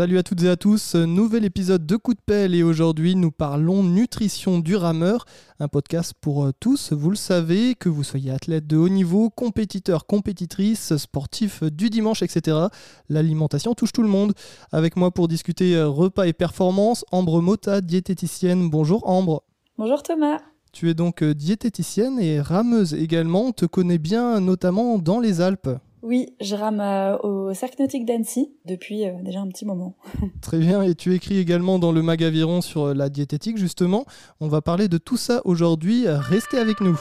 Salut à toutes et à tous, nouvel épisode de Coup de pelle et aujourd'hui nous parlons nutrition du rameur, un podcast pour euh, tous, vous le savez, que vous soyez athlète de haut niveau, compétiteur, compétitrice, sportif du dimanche, etc. L'alimentation touche tout le monde. Avec moi pour discuter euh, repas et performance, Ambre Mota, diététicienne. Bonjour Ambre. Bonjour Thomas. Tu es donc euh, diététicienne et rameuse également, on te connaît bien notamment dans les Alpes. Oui, je rame euh, au Cercle Nautique d'Annecy depuis euh, déjà un petit moment. Très bien, et tu écris également dans le Magaviron sur euh, la diététique justement. On va parler de tout ça aujourd'hui, restez avec nous.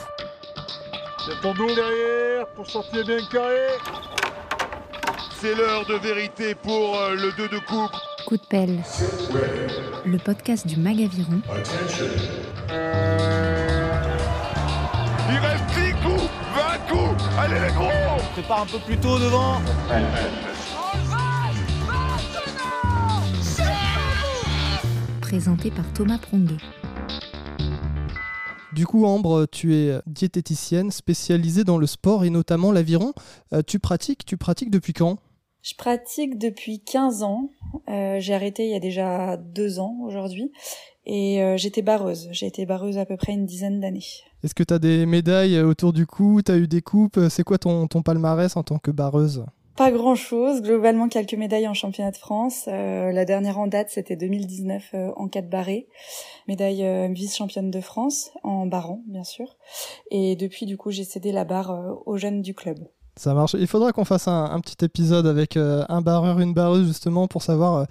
C'est ton dos derrière pour sortir bien carré. C'est l'heure de vérité pour le 2 de coupe. Coup de pelle, le podcast du Magaviron. Il reste 10 coups, 20 coups. Allez les gros Prépare un peu plus tôt devant. Présenté par Thomas Pronguet. Du coup, Ambre, tu es diététicienne spécialisée dans le sport et notamment l'aviron. Euh, tu pratiques, tu pratiques depuis quand? Je pratique depuis 15 ans. Euh, j'ai arrêté il y a déjà deux ans aujourd'hui. Et euh, j'étais barreuse. J'ai été barreuse à peu près une dizaine d'années. Est-ce que tu as des médailles autour du cou? Tu as eu des coupes? C'est quoi ton, ton palmarès en tant que barreuse? Pas grand-chose. Globalement, quelques médailles en championnat de France. Euh, la dernière en date, c'était 2019 euh, en 4 barrés. Médaille euh, vice-championne de France en barran, bien sûr. Et depuis, du coup, j'ai cédé la barre euh, aux jeunes du club. Ça marche. Il faudra qu'on fasse un, un, petit épisode avec euh, un barreur, une barreuse, justement, pour savoir euh,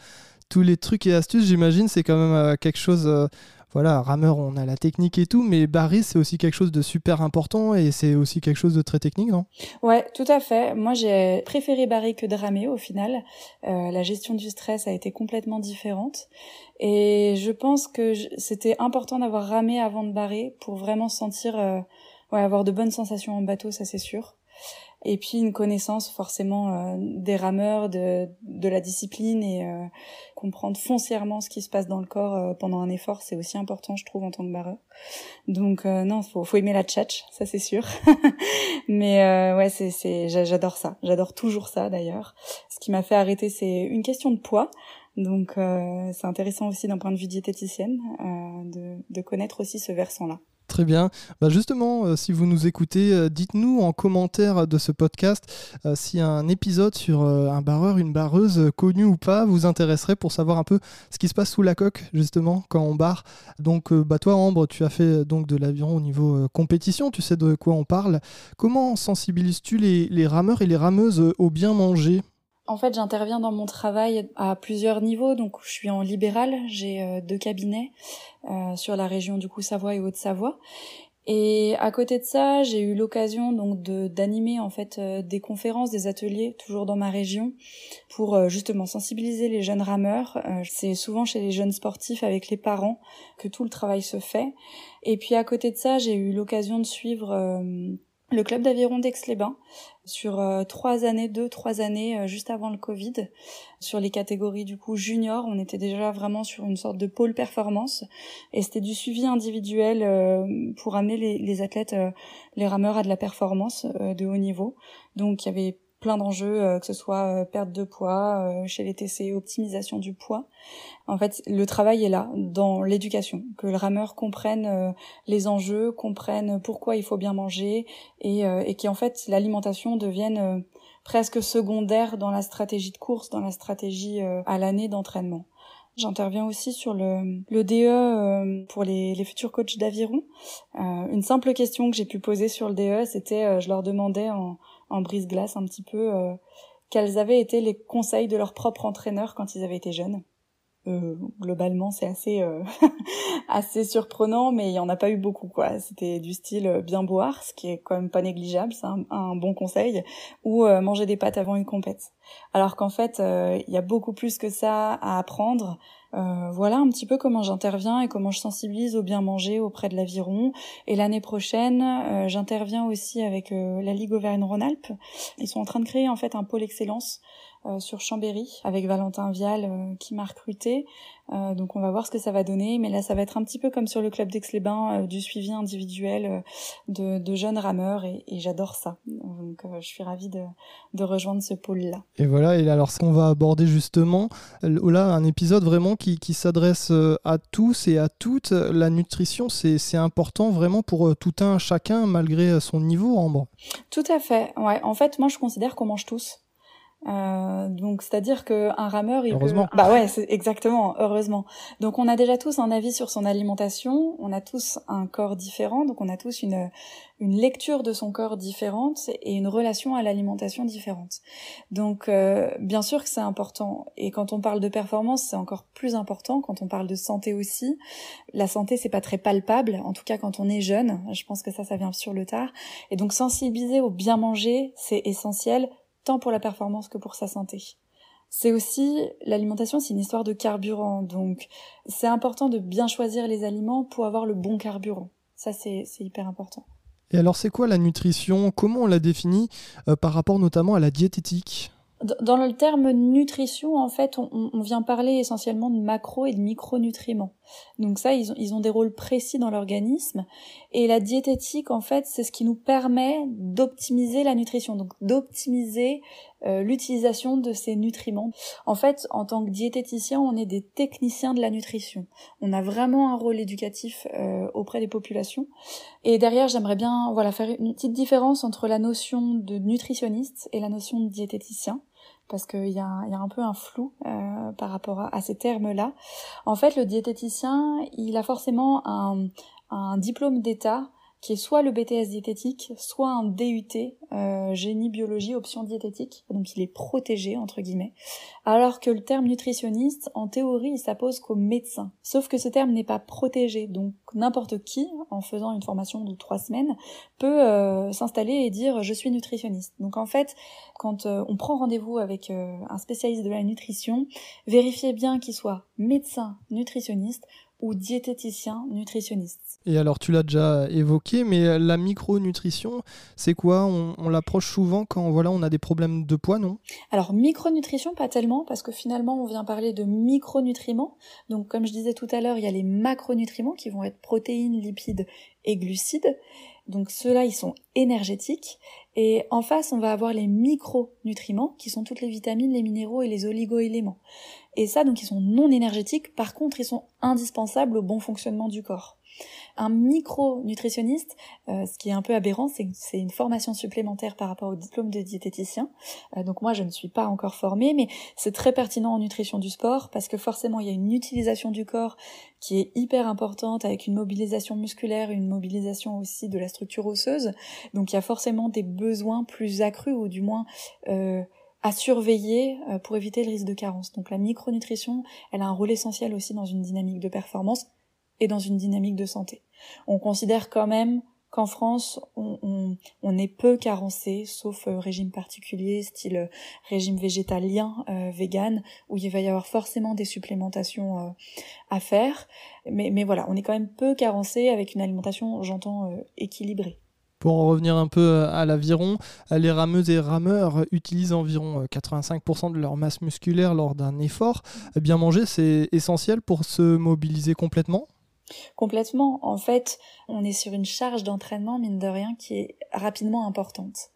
tous les trucs et astuces. J'imagine, c'est quand même euh, quelque chose. Voilà, rameur, on a la technique et tout, mais barrer, c'est aussi quelque chose de super important et c'est aussi quelque chose de très technique, non? Ouais, tout à fait. Moi, j'ai préféré barrer que de ramer au final. Euh, la gestion du stress a été complètement différente. Et je pense que c'était important d'avoir ramé avant de barrer pour vraiment sentir, euh, ouais, avoir de bonnes sensations en bateau, ça c'est sûr. Et puis une connaissance forcément euh, des rameurs, de, de la discipline et euh, comprendre foncièrement ce qui se passe dans le corps euh, pendant un effort, c'est aussi important, je trouve, en tant que barreur. Donc euh, non, faut, faut aimer la tchatch, ça c'est sûr. Mais euh, ouais, c'est, c'est, j'a- j'adore ça. J'adore toujours ça d'ailleurs. Ce qui m'a fait arrêter, c'est une question de poids. Donc euh, c'est intéressant aussi d'un point de vue diététicienne de, de connaître aussi ce versant-là. Très bien. Bah justement, euh, si vous nous écoutez, euh, dites-nous en commentaire de ce podcast euh, si un épisode sur un barreur, une barreuse, euh, connu ou pas, vous intéresserait pour savoir un peu ce qui se passe sous la coque, justement, quand on barre. Donc, bah toi, Ambre, tu as fait donc de l'aviron au niveau compétition, tu sais de quoi on parle. Comment sensibilises-tu les, rameurs et les rameuses au bien manger? En fait, j'interviens dans mon travail à plusieurs niveaux. Donc, je suis en libéral, j'ai euh, deux cabinets euh, sur la région du coup Savoie et Haute-Savoie. Et à côté de ça, j'ai eu l'occasion donc d'animer en fait euh, des conférences, des ateliers toujours dans ma région pour justement sensibiliser les jeunes rameurs. Euh, c'est souvent chez les jeunes sportifs avec les parents que tout le travail se fait. Et puis à côté de ça, j'ai eu l'occasion de suivre le club d'aviron d'Aix-les-Bains sur euh, trois années, deux, trois années euh, juste avant le Covid. Sur les catégories du coup junior, on était déjà vraiment sur une sorte de pôle performance et c'était du suivi individuel euh, pour amener les, les athlètes, euh, les rameurs à de la performance de haut niveau. Donc il y avait plein d'enjeux, euh, que ce soit euh, perte de poids euh, chez les TC, optimisation du poids. En fait, le travail est là, dans l'éducation, que le rameur comprenne les enjeux, comprenne pourquoi il faut bien manger et, et qu'en fait l'alimentation devienne presque secondaire dans la stratégie de course, dans la stratégie à l'année d'entraînement. J'interviens aussi sur le, le DE pour les, les futurs coachs d'aviron. Euh, une simple question que j'ai pu poser sur le DE, c'était, je leur demandais en, en brise-glace un petit peu euh, quels avaient été les conseils de leur propre entraîneur quand ils avaient été jeunes. Euh, globalement, c'est assez euh, assez surprenant, mais il y en a pas eu beaucoup quoi. C'était du style euh, bien boire, ce qui est quand même pas négligeable, c'est un, bon conseil, ou euh, manger des pâtes avant une compète. Alors qu'en fait, il y a beaucoup plus que ça à apprendre. Euh, voilà un petit peu comment j'interviens et comment je sensibilise au bien manger auprès de l'aviron. Et l'année prochaine, euh, j'interviens aussi avec euh, la Ligue Auvergne-Rhône-Alpes. Ils sont en train de créer en fait un pôle excellence euh, sur Chambéry avec Valentin Vial euh, qui m'a recruté. Euh, donc on va voir ce que ça va donner, mais là ça va être un petit peu comme sur le club d'Aix-les-Bains, du suivi individuel de, de, jeunes rameurs et, et j'adore ça. Donc je suis ravie de, de rejoindre ce pôle-là. Et voilà, et alors ce qu'on va aborder justement, là un épisode vraiment qui, qui s'adresse à tous et à toutes. La nutrition c'est important vraiment pour tout un chacun malgré son niveau, Ambre. Tout à fait, ouais. En fait moi je considère qu'on mange tous. Euh, donc c'est-à-dire que un rameur il heureusement. bah ouais exactement heureusement. Donc on a déjà tous un avis sur son alimentation. On a tous un corps différent. Donc on a tous une une lecture de son corps différente et une relation à l'alimentation différente. Donc euh, bien sûr que c'est important. Et quand on parle de performance c'est encore plus important. Quand on parle de santé aussi la santé c'est pas très palpable. En tout cas quand on est jeune je pense que ça ça vient sur le tard. Et donc sensibiliser au bien manger c'est essentiel tant pour la performance que pour sa santé. C'est aussi, l'alimentation, c'est une histoire de carburant, donc c'est important de bien choisir les aliments pour avoir le bon carburant. Ça, c'est hyper important. Et alors, c'est quoi la nutrition? Comment on la définit euh, par rapport notamment à la diététique? Dans le terme nutrition, en fait, on, on, vient parler essentiellement de macro et de micronutriments. Donc ça, ils ont, ils ont des rôles précis dans l'organisme. Et la diététique, en fait, c'est ce qui nous permet d'optimiser la nutrition, donc d'optimiser euh, l'utilisation de ces nutriments. En fait, en tant que diététicien, on est des techniciens de la nutrition. On a vraiment un rôle éducatif euh, auprès des populations. Et derrière, j'aimerais bien voilà faire une petite différence entre la notion de nutritionniste et la notion de diététicien parce qu'il y, a un peu un flou euh, par rapport à, ces termes-là. En fait, le diététicien, il a forcément un diplôme d'État qui est soit le BTS diététique, soit un DUT, euh, génie biologie option diététique, donc il est protégé entre guillemets, alors que le terme nutritionniste, en théorie, il s'appose qu'aux médecins. Sauf que ce terme n'est pas protégé, donc n'importe qui, en faisant une formation de trois semaines, peut euh, s'installer et dire je suis nutritionniste. Donc en fait, quand euh, on prend rendez-vous avec un spécialiste de la nutrition, vérifiez bien qu'il soit médecin nutritionniste ou diététicien nutritionniste. Et alors tu l'as déjà évoqué, mais la micronutrition, c'est quoi? On, l'approche souvent quand voilà on a des problèmes de poids, non? Alors micronutrition, pas tellement, parce que finalement on vient parler de micronutriments. Donc comme je disais tout à l'heure, il y a les macronutriments qui vont être protéines, lipides et glucides. Donc ceux-là, ils sont énergétiques. Et en face, on va avoir les micronutriments, qui sont toutes les vitamines, les minéraux et les oligoéléments. Et ça, donc, ils sont non énergétiques. Par contre, ils sont indispensables au bon fonctionnement du corps. Un micronutritionniste, euh, ce qui est un peu aberrant, c'est que c'est une formation supplémentaire par rapport au diplôme de diététicien. Euh, donc moi, je ne suis pas encore formée, mais c'est très pertinent en nutrition du sport parce que forcément, il y a une utilisation du corps qui est hyper importante avec une mobilisation musculaire, une mobilisation aussi de la structure osseuse. Donc il y a forcément des besoins plus accrus ou du moins euh, à surveiller pour éviter le risque de carence. Donc la micronutrition, elle a un rôle essentiel aussi dans une dynamique de performance et dans une dynamique de santé. On considère quand même qu'en France, on, est peu carencé, sauf euh, régime particulier, style euh, régime végétalien, euh, vegan, où il va y avoir forcément des supplémentations à faire. Mais, mais voilà, on est quand même peu carencé avec une alimentation, j'entends, équilibrée. Pour en revenir un peu à l'aviron, les rameuses et rameurs utilisent environ 85% de leur masse musculaire lors d'un effort. Bien manger, c'est essentiel pour se mobiliser complètement? Complètement. En fait, on est sur une charge d'entraînement, mine de rien, qui est rapidement importante.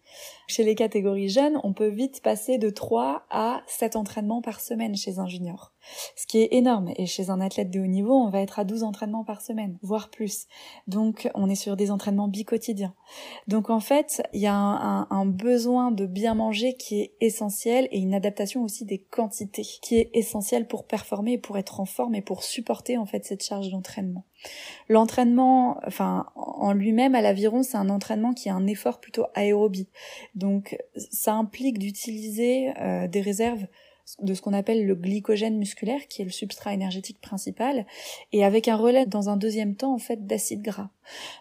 Chez les catégories jeunes, on peut vite passer de 3 à 7 entraînements par semaine chez un junior. Ce qui est énorme. Et chez un athlète de haut niveau, on va être à 12 entraînements par semaine, voire plus. Donc, on est sur des entraînements bicotidiens. Donc, en fait, il y a un, un, besoin de bien manger qui est essentiel et une adaptation aussi des quantités qui est essentielle pour performer, pour être en forme et pour supporter, en fait, cette charge d'entraînement. L'entraînement, enfin, en lui-même, à l'aviron, c'est un entraînement qui a un effort plutôt aérobie. Donc, ça implique d'utiliser euh, des réserves de ce qu'on appelle le glycogène musculaire, qui est le substrat énergétique principal, et avec un relais dans un deuxième temps en fait d'acide gras.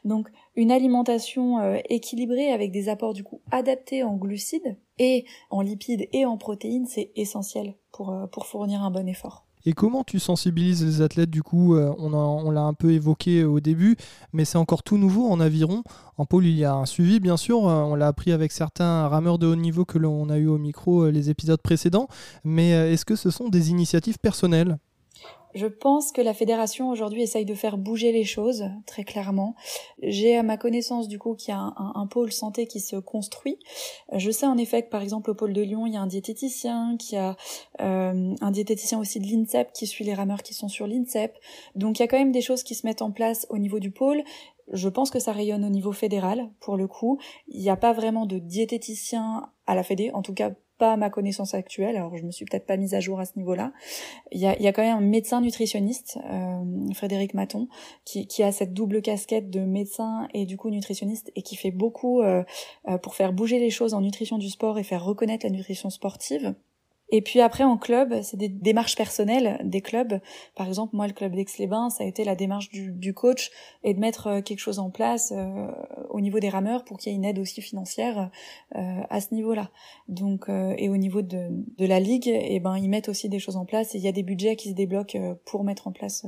Donc une alimentation euh, équilibrée avec des apports du coup adaptés en glucides et en lipides et en protéines, c'est essentiel pour, euh, pour fournir un bon effort. Et comment tu sensibilises les athlètes du coup euh, On, l'a un peu évoqué au début, mais c'est encore tout nouveau en aviron. En pôle, il y a un suivi, bien sûr. Euh, on l'a appris avec certains rameurs de haut niveau que l'on a eu au micro les épisodes précédents. Mais est-ce que ce sont des initiatives personnelles? Je pense que la fédération aujourd'hui essaye de faire bouger les choses très clairement. J'ai à ma connaissance du coup qu'il y a un, pôle santé qui se construit. Je sais en effet que par exemple au pôle de Lyon il y a un diététicien, qui a euh, un diététicien aussi de l'INSEP qui suit les rameurs qui sont sur l'INSEP. Donc il y a quand même des choses qui se mettent en place au niveau du pôle. Je pense que ça rayonne au niveau fédéral pour le coup. Il n'y a pas vraiment de diététicien à la Fédé, en tout cas pas ma connaissance actuelle, alors je me suis peut-être pas mise à jour à ce niveau-là. Il y a, y a quand même un médecin nutritionniste, euh, Frédéric Maton, qui, qui, a cette double casquette de médecin et du coup nutritionniste et qui fait beaucoup euh, euh, pour faire bouger les choses en nutrition du sport et faire reconnaître la nutrition sportive. Et puis après en club, c'est des démarches personnelles des clubs. Par exemple, moi le club d'Aix-les-Bains, ça a été la démarche du, du, coach et de mettre euh, quelque chose en place euh, au niveau des rameurs pour qu'il y ait une aide aussi financière euh, à ce niveau-là. Donc et au niveau de, de la ligue, et eh ben ils mettent aussi des choses en place et il y a des budgets qui se débloquent pour mettre en place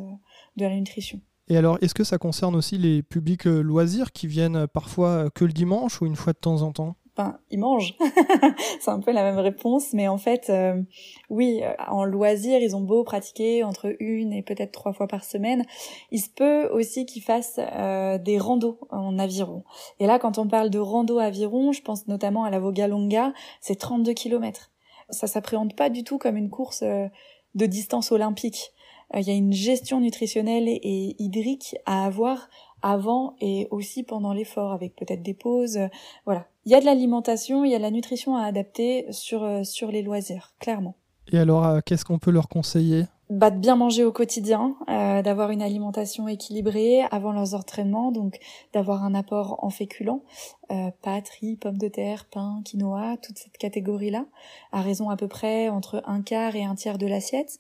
de la nutrition. Et alors, est-ce que ça concerne aussi les publics loisirs qui viennent parfois que le dimanche ou une fois de temps en temps? Enfin, ils mangent. c'est un peu la même réponse, mais en fait, euh, oui, euh, en loisir, ils ont beau pratiquer entre une et peut-être trois fois par semaine. Il se peut aussi qu'ils fassent euh, des randos en aviron. Et là, quand on parle de rando aviron, je pense notamment à la Vogalonga, c'est 32 km. Ça s'appréhende pas du tout comme une course de distance olympique. Il y a une gestion nutritionnelle et hydrique à avoir avant et aussi pendant l'effort avec peut-être des pauses. Voilà, il y a de l'alimentation, il y a de la nutrition à adapter sur, euh, sur les loisirs, clairement. Et alors, euh, qu'est-ce qu'on peut leur conseiller? Bah, de bien manger au quotidien, euh, d'avoir une alimentation équilibrée avant leurs entraînements, donc d'avoir un apport en féculents, euh, pâtes, riz, pommes de terre, pain, quinoa, toute cette catégorie-là, à raison à peu près entre un quart et un tiers de l'assiette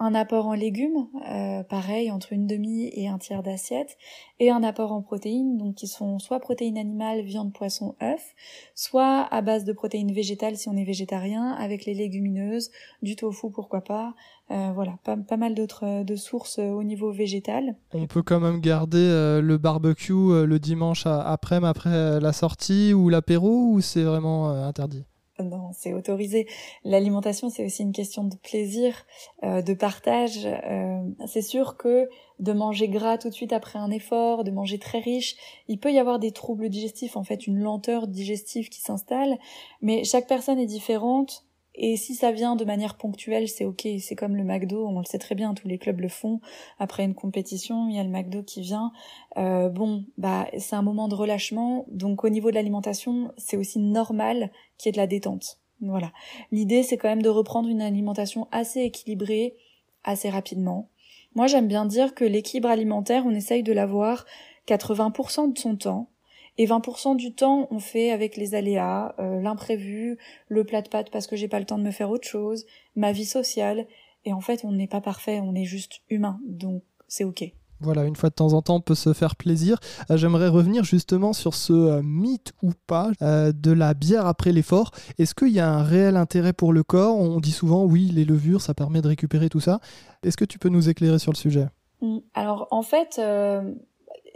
un apport en légumes, euh, pareil, entre une demi et un tiers d'assiette, et un apport en protéines, donc qui sont soit protéines animales, viande, poisson, œufs, soit à base de protéines végétales si on est végétarien, avec les légumineuses, du tofu pourquoi pas, euh, voilà, pas, pas mal d'autres euh, de sources au niveau végétal. On peut quand même garder le barbecue le dimanche après, après la sortie ou l'apéro, ou c'est vraiment interdit? Non, c'est autorisé. L'alimentation, c'est aussi une question de plaisir, euh, de partage. Euh, c'est sûr que de manger gras tout de suite après un effort, de manger très riche, il peut y avoir des troubles digestifs, en fait, une lenteur digestive qui s'installe. Mais chaque personne est différente. Et si ça vient de manière ponctuelle, c'est ok. C'est comme le McDo, on le sait très bien, tous les clubs le font. Après une compétition, il y a le McDo qui vient. Euh, bon, bah c'est un moment de relâchement. Donc au niveau de l'alimentation, c'est aussi normal qu'il y ait de la détente. Voilà. L'idée, c'est quand même de reprendre une alimentation assez équilibrée, assez rapidement. Moi, j'aime bien dire que l'équilibre alimentaire, on essaye de l'avoir 80% de son temps et 20% du temps, on fait avec les aléas, euh, l'imprévu, le plat de pâtes parce que j'ai pas le temps de me faire autre chose, ma vie sociale. Et en fait, on n'est pas parfait, on est juste humain. Donc, c'est ok. Voilà, une fois de temps en temps, on peut se faire plaisir. Euh, j'aimerais revenir justement sur ce euh, mythe ou pas de la bière après l'effort. Est-ce qu'il y a un réel intérêt pour le corps? On dit souvent, oui, les levures, ça permet de récupérer tout ça. Est-ce que tu peux nous éclairer sur le sujet? Mmh. Alors, en fait,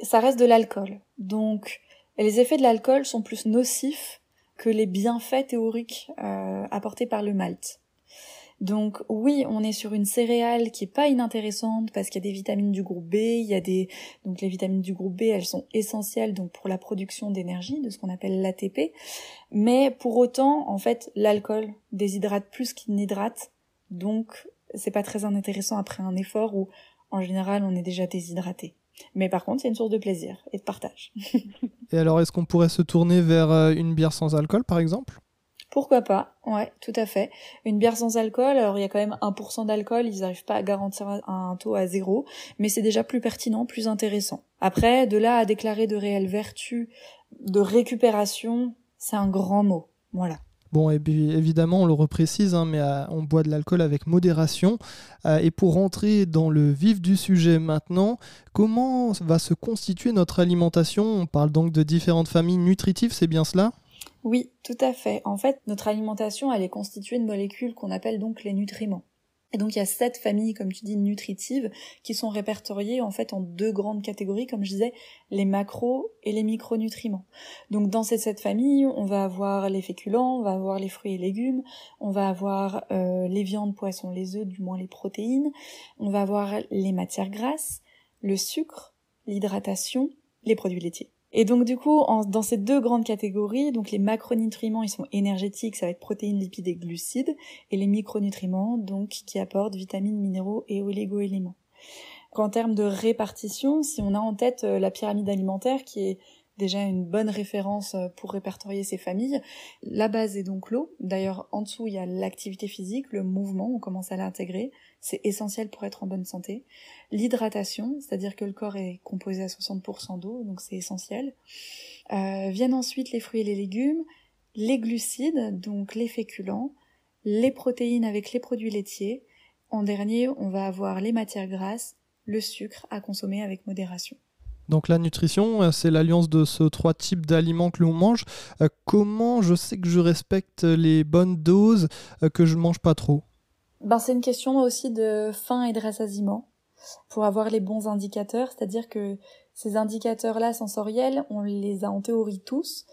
ça reste de l'alcool. Donc, et les effets de l'alcool sont plus nocifs que les bienfaits théoriques euh, apportés par le malt. Donc oui, on est sur une céréale qui est pas inintéressante parce qu'il y a des vitamines du groupe B, il y a des donc les vitamines du groupe B, elles sont essentielles donc pour la production d'énergie, de ce qu'on appelle l'ATP. Mais pour autant, en fait, l'alcool déshydrate plus qu'il n'hydrate, donc c'est pas très intéressant après un effort où en général on est déjà déshydraté. Mais par contre, c'est une source de plaisir et de partage. et alors, est-ce qu'on pourrait se tourner vers euh, une bière sans alcool, par exemple? Pourquoi pas? Ouais, tout à fait. Une bière sans alcool, alors il y a quand même 1% d'alcool, ils n'arrivent pas à garantir un taux à zéro, mais c'est déjà plus pertinent, plus intéressant. Après, de là à déclarer de réelles vertus de récupération, c'est un grand mot. Voilà. Bon, évidemment, on le reprécise, hein, mais euh, on boit de l'alcool avec modération. Euh, et pour rentrer dans le vif du sujet maintenant, comment va se constituer notre alimentation? On parle donc de différentes familles nutritives, c'est bien cela? Oui, tout à fait. En fait, notre alimentation, elle est constituée de molécules qu'on appelle donc les nutriments. Et donc il y a sept familles, comme tu dis, nutritives, qui sont répertoriées en fait en deux grandes catégories, comme je disais, les macros et les micronutriments. Donc dans ces sept familles, on va avoir les féculents, on va avoir les fruits et légumes, on va avoir euh, les viandes, poissons, les œufs, du moins les protéines, on va avoir les matières grasses, le sucre, l'hydratation, les produits laitiers. Et donc du coup, dans ces deux grandes catégories, donc les macronutriments, ils sont énergétiques, ça va être protéines, lipides et glucides, et les micronutriments, donc qui apportent vitamines, minéraux et oligo-éléments. En termes de répartition, si on a en tête euh, la pyramide alimentaire qui est déjà une bonne référence euh, pour répertorier ces familles. La base est donc l'eau. D'ailleurs, en dessous, il y a l'activité physique, le mouvement, on commence à l'intégrer. C'est essentiel pour être en bonne santé. L'hydratation, c'est-à-dire que le corps est composé à 60% d'eau, donc c'est essentiel. Euh, viennent ensuite les fruits et les légumes, les glucides, donc les féculents, les protéines avec les produits laitiers. En dernier, on va avoir les matières grasses, le sucre à consommer avec modération. Donc la nutrition, euh, c'est l'alliance de ces trois types d'aliments que l'on mange. Euh, comment je sais que je respecte les bonnes doses, que je ne mange pas trop? Ben, C'est une question aussi de faim et de rassasiement pour avoir les bons indicateurs, c'est-à-dire que ces indicateurs-là sensoriels, on les a en théorie tous.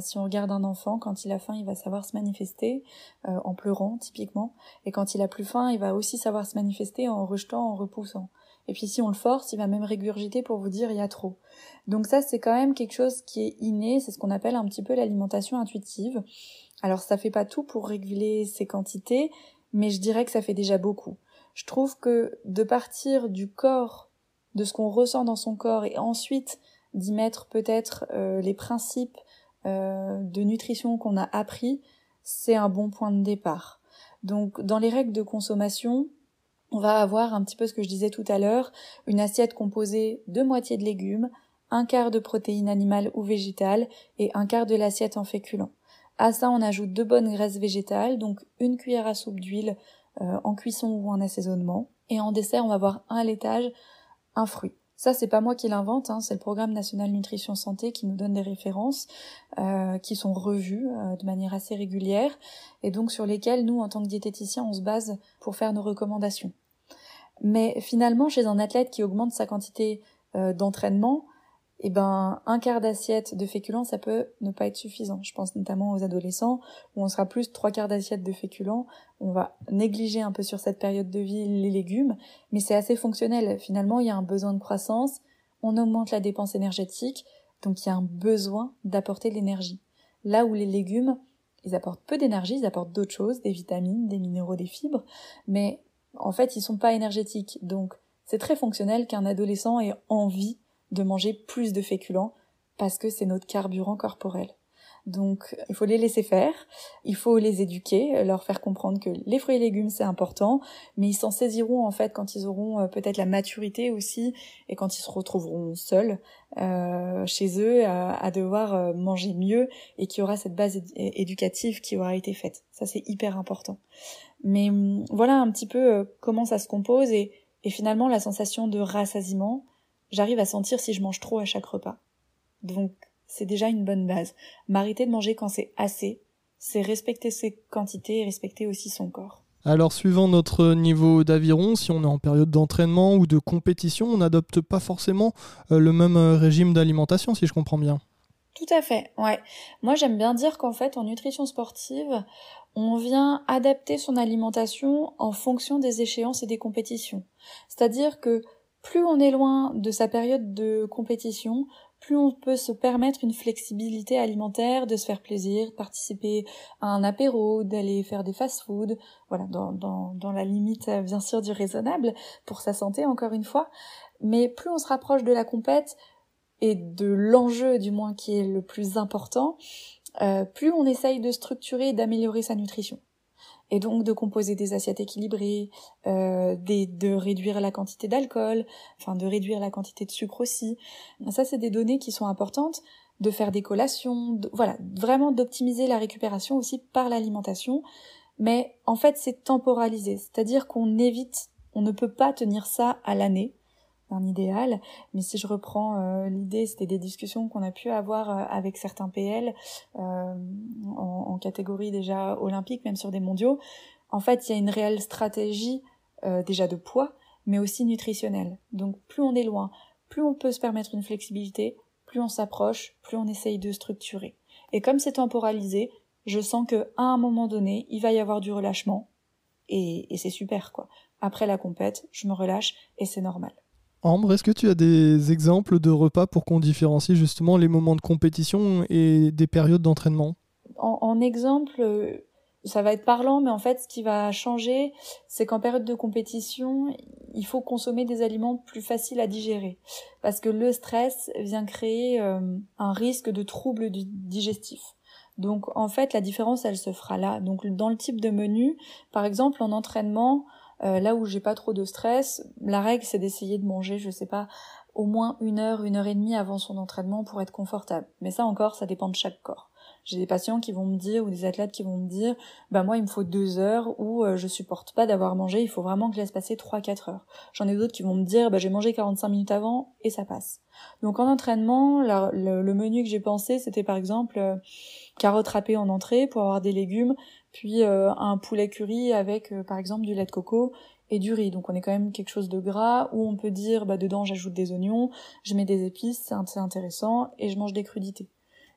si on regarde un enfant, quand il a faim, il va savoir se manifester en pleurant typiquement, et quand il a plus faim, il va aussi savoir se manifester en rejetant, en repoussant. Et puis si on le force, il va même régurgiter pour vous dire il y a trop. Donc ça, c'est quand même quelque chose qui est inné, c'est ce qu'on appelle un petit peu l'alimentation intuitive. Alors ça fait pas tout pour réguler ces quantités, mais je dirais que ça fait déjà beaucoup. Je trouve que de partir du corps, de ce qu'on ressent dans son corps, et ensuite d'y mettre peut-être euh, les principes euh, de nutrition qu'on a appris, c'est un bon point de départ. Donc dans les règles de consommation, on va avoir un petit peu ce que je disais tout à l'heure, une assiette composée de moitié de légumes, un quart de protéines animales ou végétales et un quart de l'assiette en féculents. À ça, on ajoute deux bonnes graisses végétales, donc une cuillère à soupe d'huile euh, en cuisson ou en assaisonnement. Et en dessert, on va avoir un laitage, un fruit. Ça, c'est pas moi qui l'invente, hein, c'est le programme national nutrition santé qui nous donne des références euh, qui sont revues euh, de manière assez régulière et donc sur lesquelles nous, en tant que diététiciens, on se base pour faire nos recommandations. Mais finalement, chez un athlète qui augmente sa quantité d'entraînement, eh ben un quart d'assiette de féculents ça peut ne pas être suffisant. Je pense notamment aux adolescents où on sera plus trois quarts d'assiette de féculents. On va négliger un peu sur cette période de vie les légumes, mais c'est assez fonctionnel. Finalement, il y a un besoin de croissance, on augmente la dépense énergétique, donc il y a un besoin d'apporter de l'énergie. Là où les légumes, ils apportent peu d'énergie, ils apportent d'autres choses, des vitamines, des minéraux, des fibres, mais en fait, ils sont pas énergétiques. Donc, c'est très fonctionnel qu'un adolescent ait envie de manger plus de féculents parce que c'est notre carburant corporel. Donc il faut les laisser faire, il faut les éduquer, leur faire comprendre que les fruits et légumes c'est important, mais ils s'en saisiront en fait quand ils auront euh, peut-être la maturité aussi et quand ils se retrouveront seuls euh, chez eux à, devoir euh, manger mieux et qu'il y aura cette base éducative qui aura été faite. Ça c'est hyper important. Mais hum, voilà un petit peu comment ça se compose et, et finalement la sensation de rassasiement, j'arrive à sentir si je mange trop à chaque repas. Donc c'est déjà une bonne base. M'arrêter de manger quand c'est assez, c'est respecter ses quantités et respecter aussi son corps. Alors, suivant notre niveau d'aviron, si on est en période d'entraînement ou de compétition, on n'adopte pas forcément euh, le même euh, régime d'alimentation, si je comprends bien. Tout à fait, ouais. Moi, j'aime bien dire qu'en fait, en nutrition sportive, on vient adapter son alimentation en fonction des échéances et des compétitions. C'est-à-dire que plus on est loin de sa période de compétition, plus on peut se permettre une flexibilité alimentaire, de se faire plaisir, de participer à un apéro, d'aller faire des fast-food, voilà, dans, la limite bien sûr du raisonnable pour sa santé encore une fois. Mais plus on se rapproche de la compète et de l'enjeu du moins qui est le plus important, euh, plus on essaye de structurer et d'améliorer sa nutrition et donc de composer des assiettes équilibrées, euh, de réduire la quantité d'alcool, enfin de réduire la quantité de sucre aussi. Ça, c'est des données qui sont importantes, de faire des collations, voilà, vraiment d'optimiser la récupération aussi par l'alimentation. Mais en fait, c'est temporalisé, c'est-à-dire qu'on évite, on ne peut pas tenir ça à l'année un idéal. Mais si je reprends euh, l'idée, c'était des discussions qu'on a pu avoir euh, avec certains PL euh, en, en, catégorie déjà olympique, même sur des mondiaux. En fait, il y a une réelle stratégie euh, déjà de poids, mais aussi nutritionnel. Donc plus on est loin, plus on peut se permettre une flexibilité, plus on s'approche, plus on essaye de structurer. Et comme c'est temporalisé, je sens que à un moment donné, il va y avoir du relâchement, et, et c'est super quoi. Après la compète, je me relâche et c'est normal. Ambre, est-ce que tu as des exemples de repas pour qu'on différencie justement les moments de compétition et des périodes d'entraînement? En, exemple, ça va être parlant, mais en fait, ce qui va changer, c'est qu'en période de compétition, il faut consommer des aliments plus faciles à digérer. Parce que le stress vient créer euh, un risque de troubles digestifs. Donc, en fait, la différence, elle se fera là. Donc, dans le type de menu, par exemple, en entraînement, euh, là où j'ai pas trop de stress, la règle, c'est d'essayer de manger, je sais pas, au moins une heure, une heure et demie avant son entraînement pour être confortable. Mais ça encore, ça dépend de chaque corps. J'ai des patients qui vont me dire ou des athlètes qui vont me dire bah moi il me faut deux heures ou euh, je supporte pas d'avoir mangé, il faut vraiment que je laisse passer trois quatre heures. J'en ai d'autres qui vont me dire bah j'ai mangé 45 minutes avant et ça passe. Donc en entraînement, le, menu que j'ai pensé c'était par exemple euh, carottes râpées en entrée pour avoir des légumes, puis euh, un poulet curry avec par exemple du lait de coco et du riz. Donc on est quand même quelque chose de gras où on peut dire bah dedans j'ajoute des oignons, je mets des épices, c'est intéressant et je mange des crudités.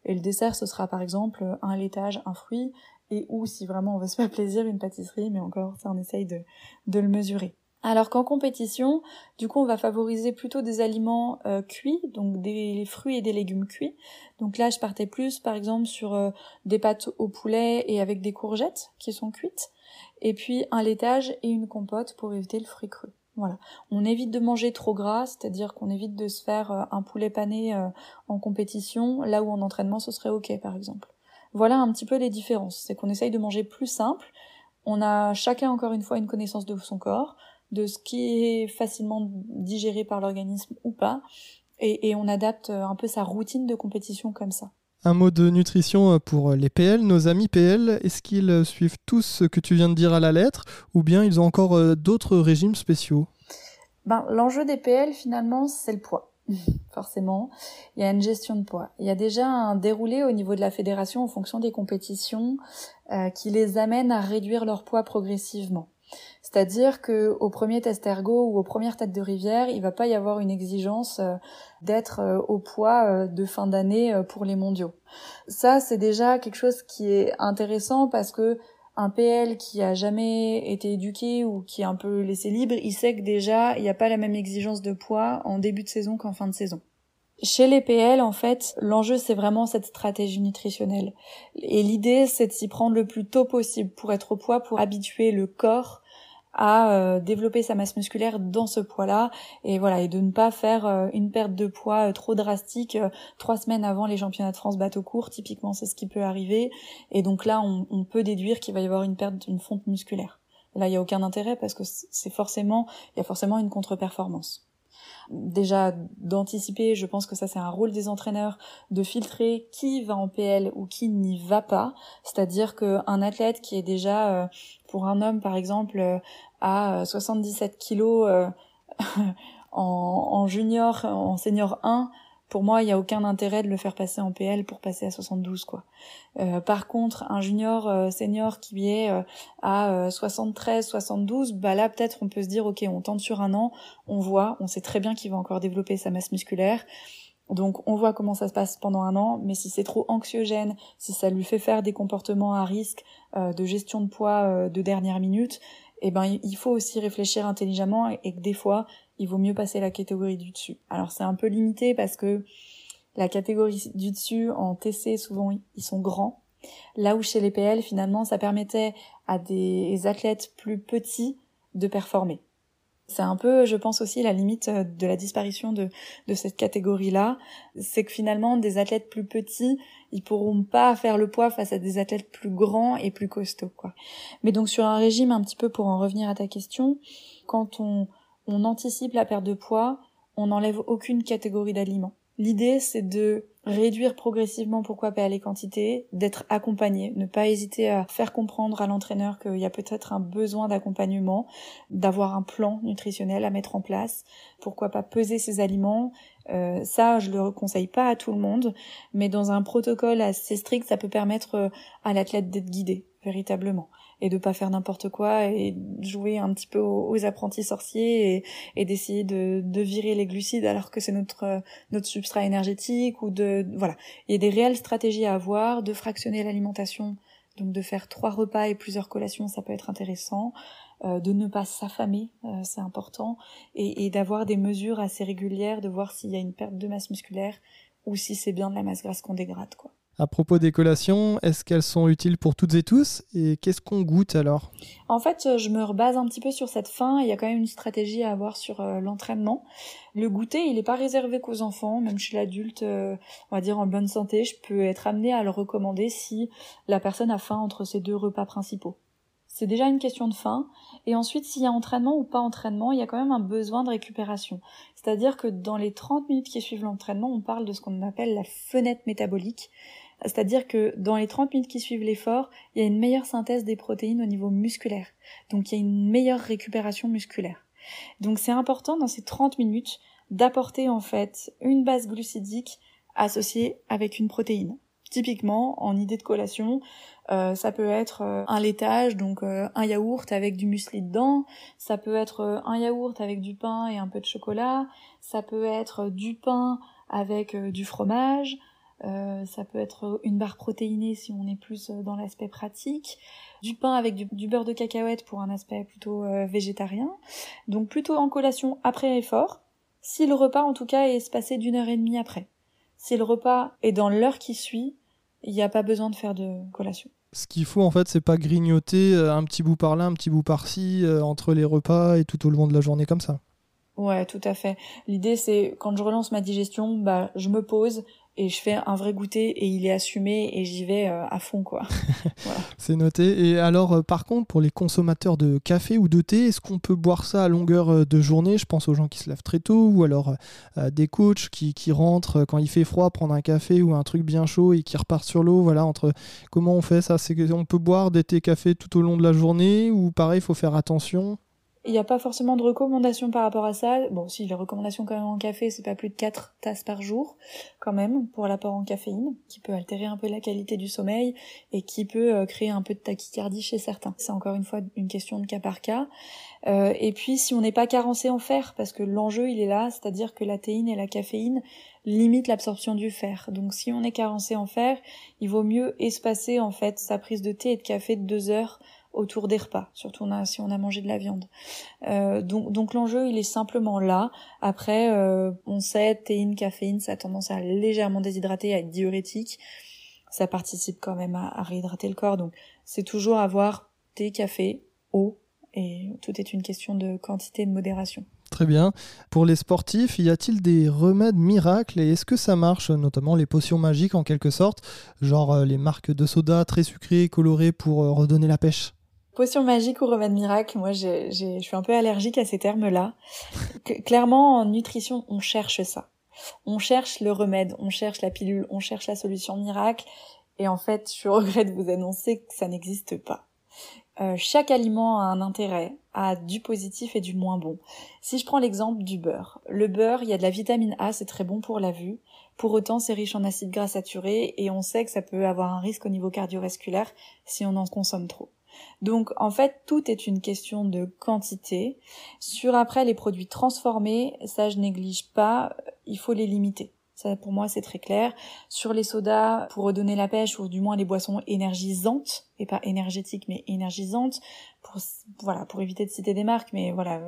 Et le dessert, ce sera par exemple un laitage, un fruit, et ou si vraiment on veut se faire plaisir, une pâtisserie, mais encore, ça on essaye de, de le mesurer. Alors qu'en compétition, du coup, on va favoriser plutôt des aliments euh, cuits, donc des fruits et des légumes cuits. Donc là, je partais plus, par exemple, sur euh, des pâtes au poulet et avec des courgettes qui sont cuites, et puis un laitage et une compote pour éviter le fruit cru. Voilà. On évite de manger trop gras, c'est-à-dire qu'on évite de se faire euh, un poulet pané en compétition, là où en entraînement ce serait ok par exemple. Voilà un petit peu les différences. C'est qu'on essaye de manger plus simple. On a chacun encore une fois une connaissance de son corps, de ce qui est facilement digéré par l'organisme ou pas, et, et on adapte euh, un peu sa routine de compétition comme ça. Un mot de nutrition euh, pour les PL. Nos amis PL, est-ce qu'ils euh, suivent tous ce que tu viens de dire à la lettre ou bien ils ont encore euh, d'autres régimes spéciaux? Ben, L'enjeu des PL, finalement, c'est le poids. Forcément, il y a une gestion de poids. Il y a déjà un déroulé au niveau de la fédération en fonction des compétitions qui les amène à réduire leur poids progressivement. C'est-à-dire que au premier test ergo ou aux premières têtes de rivière, il va pas y avoir une exigence euh, d'être euh, au poids euh, de fin d'année pour les mondiaux. Ça, c'est déjà quelque chose qui est intéressant parce que un PL qui a jamais été éduqué ou qui est un peu laissé libre, il sait que déjà, il n'y a pas la même exigence de poids en début de saison qu'en fin de saison. Chez les PL, en fait, l'enjeu, c'est vraiment cette stratégie nutritionnelle. Et l'idée, c'est de s'y prendre le plus tôt possible pour être au poids, pour habituer le corps à euh, développer sa masse musculaire dans ce poids-là. Et voilà et de ne pas faire euh, une perte de poids euh, trop drastique trois semaines avant les championnats de France bateau court. Typiquement c'est ce qui peut arriver. Et donc là on, peut déduire qu'il va y avoir une perte d'une fonte musculaire. Là il y a aucun intérêt parce que c'est forcément il y a forcément une contre-performance déjà d'anticiper, je pense que ça c'est un rôle des entraîneurs de filtrer qui va en PL ou qui n'y va pas, c'est-à-dire qu'un athlète qui est déjà euh, pour un homme par exemple euh, à 77 kilos euh, en, en junior, en senior 1, pour moi, il n'y a aucun intérêt de le faire passer en PL pour passer à 72 quoi. Euh, par contre, un junior euh, senior qui est euh, à 73, 72, bah là peut-être on peut se dire ok, on tente sur un an, on voit, on sait très bien qu'il va encore développer sa masse musculaire. Donc on voit comment ça se passe pendant un an, mais si c'est trop anxiogène, si ça lui fait faire des comportements à risque de gestion de poids de dernière minute, eh ben il faut aussi réfléchir intelligemment et que des fois il vaut mieux passer la catégorie du dessus. Alors c'est un peu limité parce que la catégorie du dessus en TC souvent ils sont grands. Là où chez les PL finalement ça permettait à des athlètes plus petits de performer. C'est un peu, je pense aussi, la limite de la disparition de, de cette catégorie-là. C'est que finalement, des athlètes plus petits, ils pourront pas faire le poids face à des athlètes plus grands et plus costauds, quoi. Mais donc, sur un régime, un petit peu pour en revenir à ta question, quand on, on anticipe la perte de poids, on n'enlève aucune catégorie d'aliments. L'idée, c'est de réduire progressivement pourquoi pas les quantités, d'être accompagné, ne pas hésiter à faire comprendre à l'entraîneur qu'il y a peut-être un besoin d'accompagnement, d'avoir un plan nutritionnel à mettre en place, pourquoi pas peser ses aliments. Euh, ça, je le conseille pas à tout le monde, mais dans un protocole assez strict, ça peut permettre euh, à l'athlète d'être guidé véritablement. Et de pas faire n'importe quoi et jouer un petit peu aux, apprentis sorciers et, d'essayer de, de virer les glucides alors que c'est notre notre substrat énergétique ou de voilà il y a des réelles stratégies à avoir de fractionner l'alimentation donc de faire trois repas et plusieurs collations ça peut être intéressant euh, de ne pas s'affamer, euh, c'est important, et, et d'avoir des mesures assez régulières, de voir s'il y a une perte de masse musculaire ou si c'est bien de la masse grasse qu'on dégrade. Quoi. À propos des collations, est-ce qu'elles sont utiles pour toutes et tous Et qu'est-ce qu'on goûte alors? En fait, euh, je me rebase un petit peu sur cette fin. Il y a quand même une stratégie à avoir sur l'entraînement. Le goûter, il n'est pas réservé qu'aux enfants. Même chez l'adulte, on va dire en bonne santé, je peux être amenée à le recommander si la personne a faim entre ses deux repas principaux. C'est déjà une question de faim. Et ensuite, s'il y a entraînement ou pas entraînement, il y a quand même un besoin de récupération. C'est-à-dire que dans les 30 minutes qui suivent l'entraînement, on parle de ce qu'on appelle la fenêtre métabolique. C'est-à-dire que dans les 30 minutes qui suivent l'effort, il y a une meilleure synthèse des protéines au niveau musculaire. Donc il y a une meilleure récupération musculaire. Donc c'est important dans ces 30 minutes d'apporter en fait une base glucidique associée avec une protéine. Typiquement, en idée de collation, euh, ça peut être euh, un laitage, donc euh, un yaourt avec du muesli dedans. Ça peut être un yaourt avec du pain et un peu de chocolat. Ça peut être du pain avec du fromage. Ça peut être une barre protéinée si on est plus dans l'aspect pratique. Du pain avec du, du, beurre de cacahuète pour un aspect plutôt végétarien. Donc plutôt en collation après effort. Si le repas en tout cas est espacé d'une heure et demie après. Si le repas est dans l'heure qui suit, il n'y a pas besoin de faire de collation. Ce qu'il faut en fait, c'est pas grignoter euh, un petit bout par là, un petit bout par-ci euh, entre les repas et tout au long de la journée comme ça. Ouais, tout à fait. L'idée c'est quand je relance ma digestion, bah je me pose et je fais un vrai goûter et il est assumé et j'y vais euh, à fond quoi. C'est noté. Et alors euh, par contre pour les consommateurs de café ou de thé, est-ce qu'on peut boire ça à longueur euh, de journée? Je pense aux gens qui se lèvent très tôt ou alors des coachs qui, qui, rentrent quand il fait froid prendre un café ou un truc bien chaud et qui repartent sur l'eau. Voilà, entre comment on fait ça? C'est on peut boire des thés café tout au long de la journée ou pareil, il faut faire attention? Il n'y a pas forcément de recommandations par rapport à ça. Bon, si, les recommandations quand même en café, c'est pas plus de 4 tasses par jour, quand même, pour l'apport en caféine, qui peut altérer un peu la qualité du sommeil et qui peut euh, créer un peu de tachycardie chez certains. C'est encore une fois une question de cas par cas. Euh, et puis, si on n'est pas carencé en fer, parce que l'enjeu, il est là, c'est-à-dire que la théine et la caféine limitent l'absorption du fer. Donc, si on est carencé en fer, il vaut mieux espacer, en fait, sa prise de thé et de café de 2 heures autour des repas, surtout si on a mangé de la viande. Euh, donc, donc l'enjeu, il est simplement là. Après, euh, on sait, théine, caféine, ça a tendance à légèrement déshydrater, à être diurétique. Ça participe quand même à, réhydrater le corps. Donc, c'est toujours avoir thé, café, eau, et tout est une question de quantité et de modération. Très bien. Pour les sportifs, y a-t-il des remèdes miracles et est-ce que ça marche, notamment les potions magiques en quelque sorte, genre euh, les marques de soda très sucrées, colorées pour redonner la pêche? Potion magique ou remède miracle, moi je suis un peu allergique à ces termes-là. Clairement, en nutrition, on cherche ça. On cherche le remède, on cherche la pilule, on cherche la solution miracle. Et en fait, je regrette de vous annoncer que ça n'existe pas. Euh, chaque aliment a un intérêt, a du positif et du moins bon. Si je prends l'exemple du beurre, le beurre, il y a de la vitamine A, c'est très bon pour la vue. Pour autant, c'est riche en acides gras saturés et on sait que ça peut avoir un risque au niveau cardiovasculaire si on en consomme trop. Donc en fait, tout est une question de quantité. Sur après les produits transformés, ça je néglige pas, il faut les limiter. Ça, pour moi, c'est très clair. Sur les sodas, pour redonner la pêche, ou du moins les boissons énergisantes, et pas énergétiques, mais énergisantes, pour, voilà, pour éviter de citer des marques, mais voilà,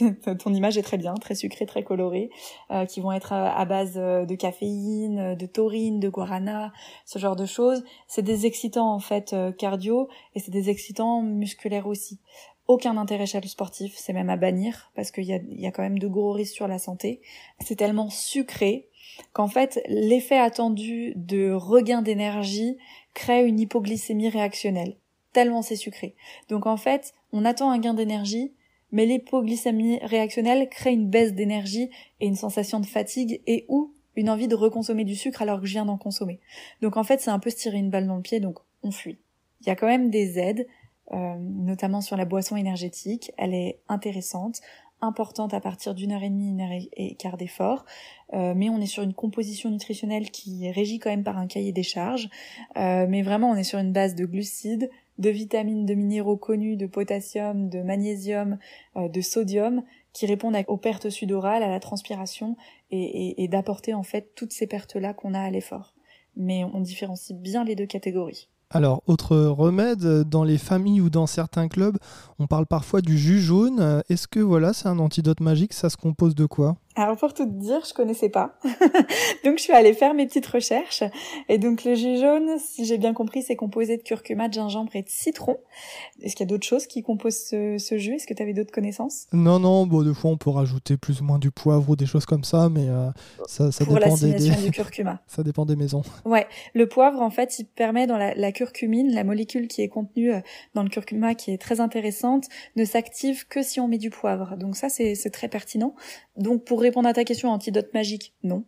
ton image est très bien, très sucrée, très colorée, euh, qui vont être à, base euh, de caféine, de taurine, de guarana, ce genre de choses. C'est des excitants, en fait, euh, cardio, et c'est des excitants musculaires aussi aucun intérêt chez le sportif, c'est même à bannir parce qu'il y a, y a quand même de gros risques sur la santé. C'est tellement sucré qu'en fait l'effet attendu de regain d'énergie crée une hypoglycémie réactionnelle, tellement c'est sucré. Donc en fait, on attend un gain d'énergie, mais l'hypoglycémie réactionnelle crée une baisse d'énergie et une sensation de fatigue et ou une envie de reconsommer du sucre alors que je viens d'en consommer. Donc en fait, c'est un peu se tirer une balle dans le pied, donc on fuit. Il y a quand même des aides, euh, notamment sur la boisson énergétique. Elle est intéressante importante à partir d'une heure et demie, une heure et quart d'effort, euh, mais on est sur une composition nutritionnelle qui est régie quand même par un cahier des charges, euh, mais vraiment on est sur une base de glucides, de vitamines, de minéraux connus, de potassium, de magnésium, euh, de sodium, qui répondent aux pertes sudorales, à la transpiration, et, et d'apporter en fait toutes ces pertes-là qu'on a à l'effort. Mais on différencie bien les deux catégories. Alors, autre remède, dans les familles ou dans certains clubs, on parle parfois du jus jaune. Est-ce que voilà, c'est un antidote magique? Ça se compose de quoi? Alors pour tout te dire, je connaissais pas. donc je suis allée faire mes petites recherches. Et donc le jus jaune, si j'ai bien compris, c'est composé de curcuma, de gingembre et de citron. Est-ce qu'il y a d'autres choses qui composent ce, jus? Est-ce que tu avais d'autres connaissances? Non, non. Bon, des fois on peut rajouter plus ou moins du poivre ou des choses comme ça, mais euh, ça, ça Pour dépend des, du curcuma. ça dépend des maisons. Ouais, le poivre en fait, il permet dans la, la curcumine, la molécule qui est contenue euh, dans le curcuma, qui est très intéressante, ne s'active que si on met du poivre. Donc ça, c'est très pertinent. Donc pour répondre à ta question, antidote magique, non.